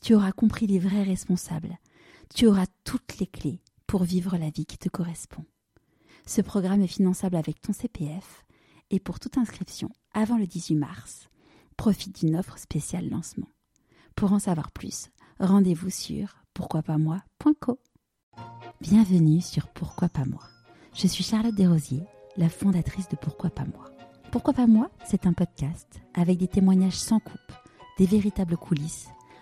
tu auras compris les vrais responsables, tu auras toutes les clés pour vivre la vie qui te correspond. Ce programme est finançable avec ton CPF et pour toute inscription avant le 18 mars, profite d'une offre spéciale lancement. Pour en savoir plus, rendez-vous sur pourquoipasmoi.co. Bienvenue sur Pourquoi pas moi. Je suis Charlotte Desrosiers, la fondatrice de Pourquoi pas moi. Pourquoi pas moi, c'est un podcast avec des témoignages sans coupe, des véritables coulisses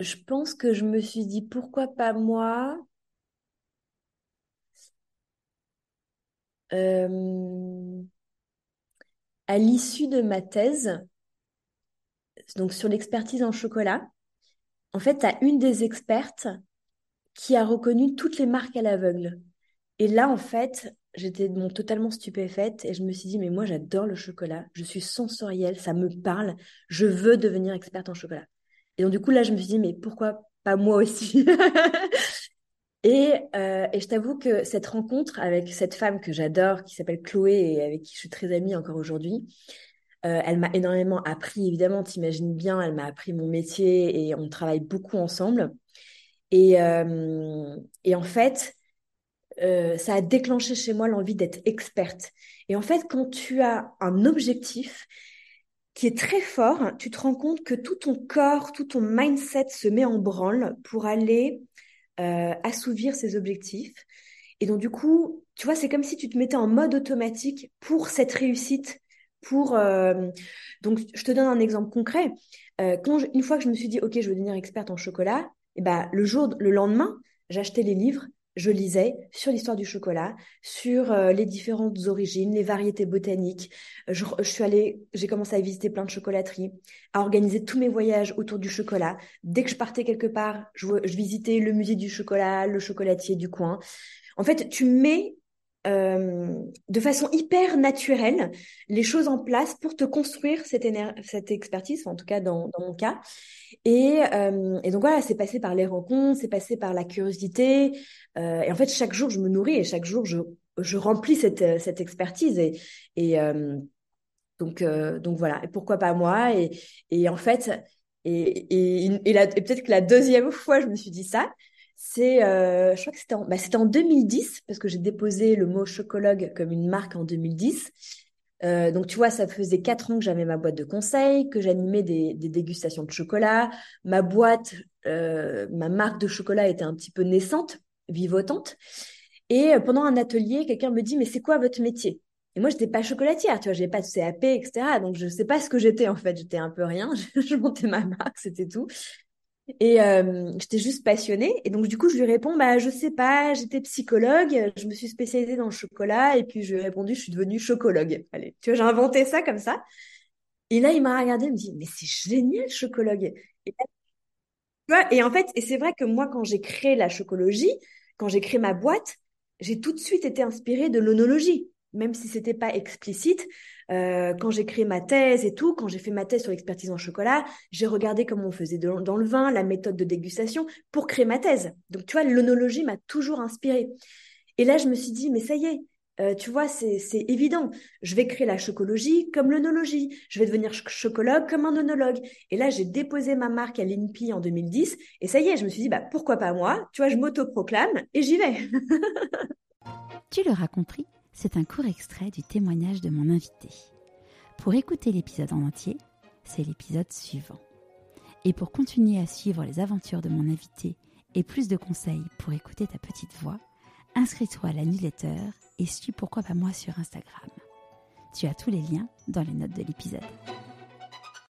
je pense que je me suis dit pourquoi pas moi euh, à l'issue de ma thèse, donc sur l'expertise en chocolat, en fait, as une des expertes qui a reconnu toutes les marques à l'aveugle. Et là, en fait, j'étais totalement stupéfaite et je me suis dit, mais moi, j'adore le chocolat, je suis sensorielle, ça me parle, je veux devenir experte en chocolat. Et donc, du coup, là, je me suis dit, mais pourquoi pas moi aussi? Et, euh, et, je t'avoue que cette rencontre avec cette femme que j'adore, qui s'appelle Chloé et avec qui je suis très amie encore aujourd'hui, euh, elle m'a énormément appris, évidemment, t'imagines bien, elle m'a appris mon métier et on travaille beaucoup ensemble. Et, euh, et en fait, ça a déclenché chez moi l'envie d'être experte. Et en fait, quand tu as un objectif qui est très fort, tu te rends compte que tout ton corps, tout ton mindset se met en branle pour aller euh, assouvir ces objectifs. Et donc du coup, tu vois, c'est comme si tu te mettais en mode automatique pour cette réussite. Pour euh... donc, je te donne un exemple concret. Euh, une fois que je me suis dit, ok, je veux devenir experte en chocolat, et eh ben le jour, le lendemain, j'achetais les livres je lisais sur l'histoire du chocolat, sur euh, les différentes origines, les variétés botaniques. Je, suis j'ai commencé à visiter plein de chocolateries, à organiser tous mes voyages autour du chocolat. Dès que je partais quelque part, je visitais le musée du chocolat, le chocolatier du coin. En fait, tu mets euh, de façon hyper naturelle les choses en place pour te construire cette, expertise, en tout cas dans, mon cas. Et, euh, et, donc voilà, c'est passé par les rencontres, c'est passé par la curiosité. Euh, et en fait, chaque jour, je me nourris et chaque jour, je, remplis cette, expertise. Et, donc, voilà, et pourquoi pas moi? Et, en fait, et peut-être que la deuxième fois, je me suis dit ça, c'est, euh, je crois que c'était en, bah, en 2010, parce que j'ai déposé le mot chocologue comme une marque en 2010. Euh, donc, tu vois, ça faisait quatre ans que j'avais ma boîte de conseils, que j'animais des, dégustations de chocolat. Ma boîte, euh, ma marque de chocolat était un petit peu naissante, vivotante. Et pendant un atelier, quelqu'un me dit, mais c'est quoi votre métier? Et moi, j'étais pas chocolatière, tu vois, j'avais pas de CAP, etc. Donc, je sais pas ce que j'étais, en fait. J'étais un peu rien. je montais ma marque, c'était tout. Et euh, j'étais juste passionnée. Et donc, du coup, je lui réponds, bah, je sais pas, j'étais psychologue, je me suis spécialisée dans le chocolat. Et puis, je lui ai répondu, je suis devenue chocologue. Allez, tu vois, j'ai inventé ça comme ça. Et là, il m'a regardé, il me dit, mais c'est génial, chocologue. Et, vois, et en fait, et c'est vrai que moi, quand j'ai créé la chocologie, quand j'ai créé ma boîte, j'ai tout de suite été inspirée de l'onologie même si c'était pas explicite, euh, quand j'ai créé ma thèse et tout, quand j'ai fait ma thèse sur l'expertise en chocolat, j'ai regardé comment on faisait dans le vin, la méthode de dégustation pour créer ma thèse. Donc tu vois, l'onologie m'a toujours inspirée. Et là, je me suis dit, mais ça y est, euh, tu vois, c'est évident. Je vais créer la chocologie comme l'onologie. Je vais devenir chocologue comme un onologue. Et là, j'ai déposé ma marque à l'INPI en 2010. Et ça y est, je me suis dit, bah, pourquoi pas moi? Tu vois, je m'autoproclame et j'y vais. tu l'auras compris c'est un court extrait du témoignage de mon invité. Pour écouter l'épisode en entier, c'est l'épisode suivant. Et pour continuer à suivre les aventures de mon invité et plus de conseils pour écouter ta petite voix, inscris-toi à la newsletter et suis pourquoi pas moi sur Instagram. Tu as tous les liens dans les notes de l'épisode.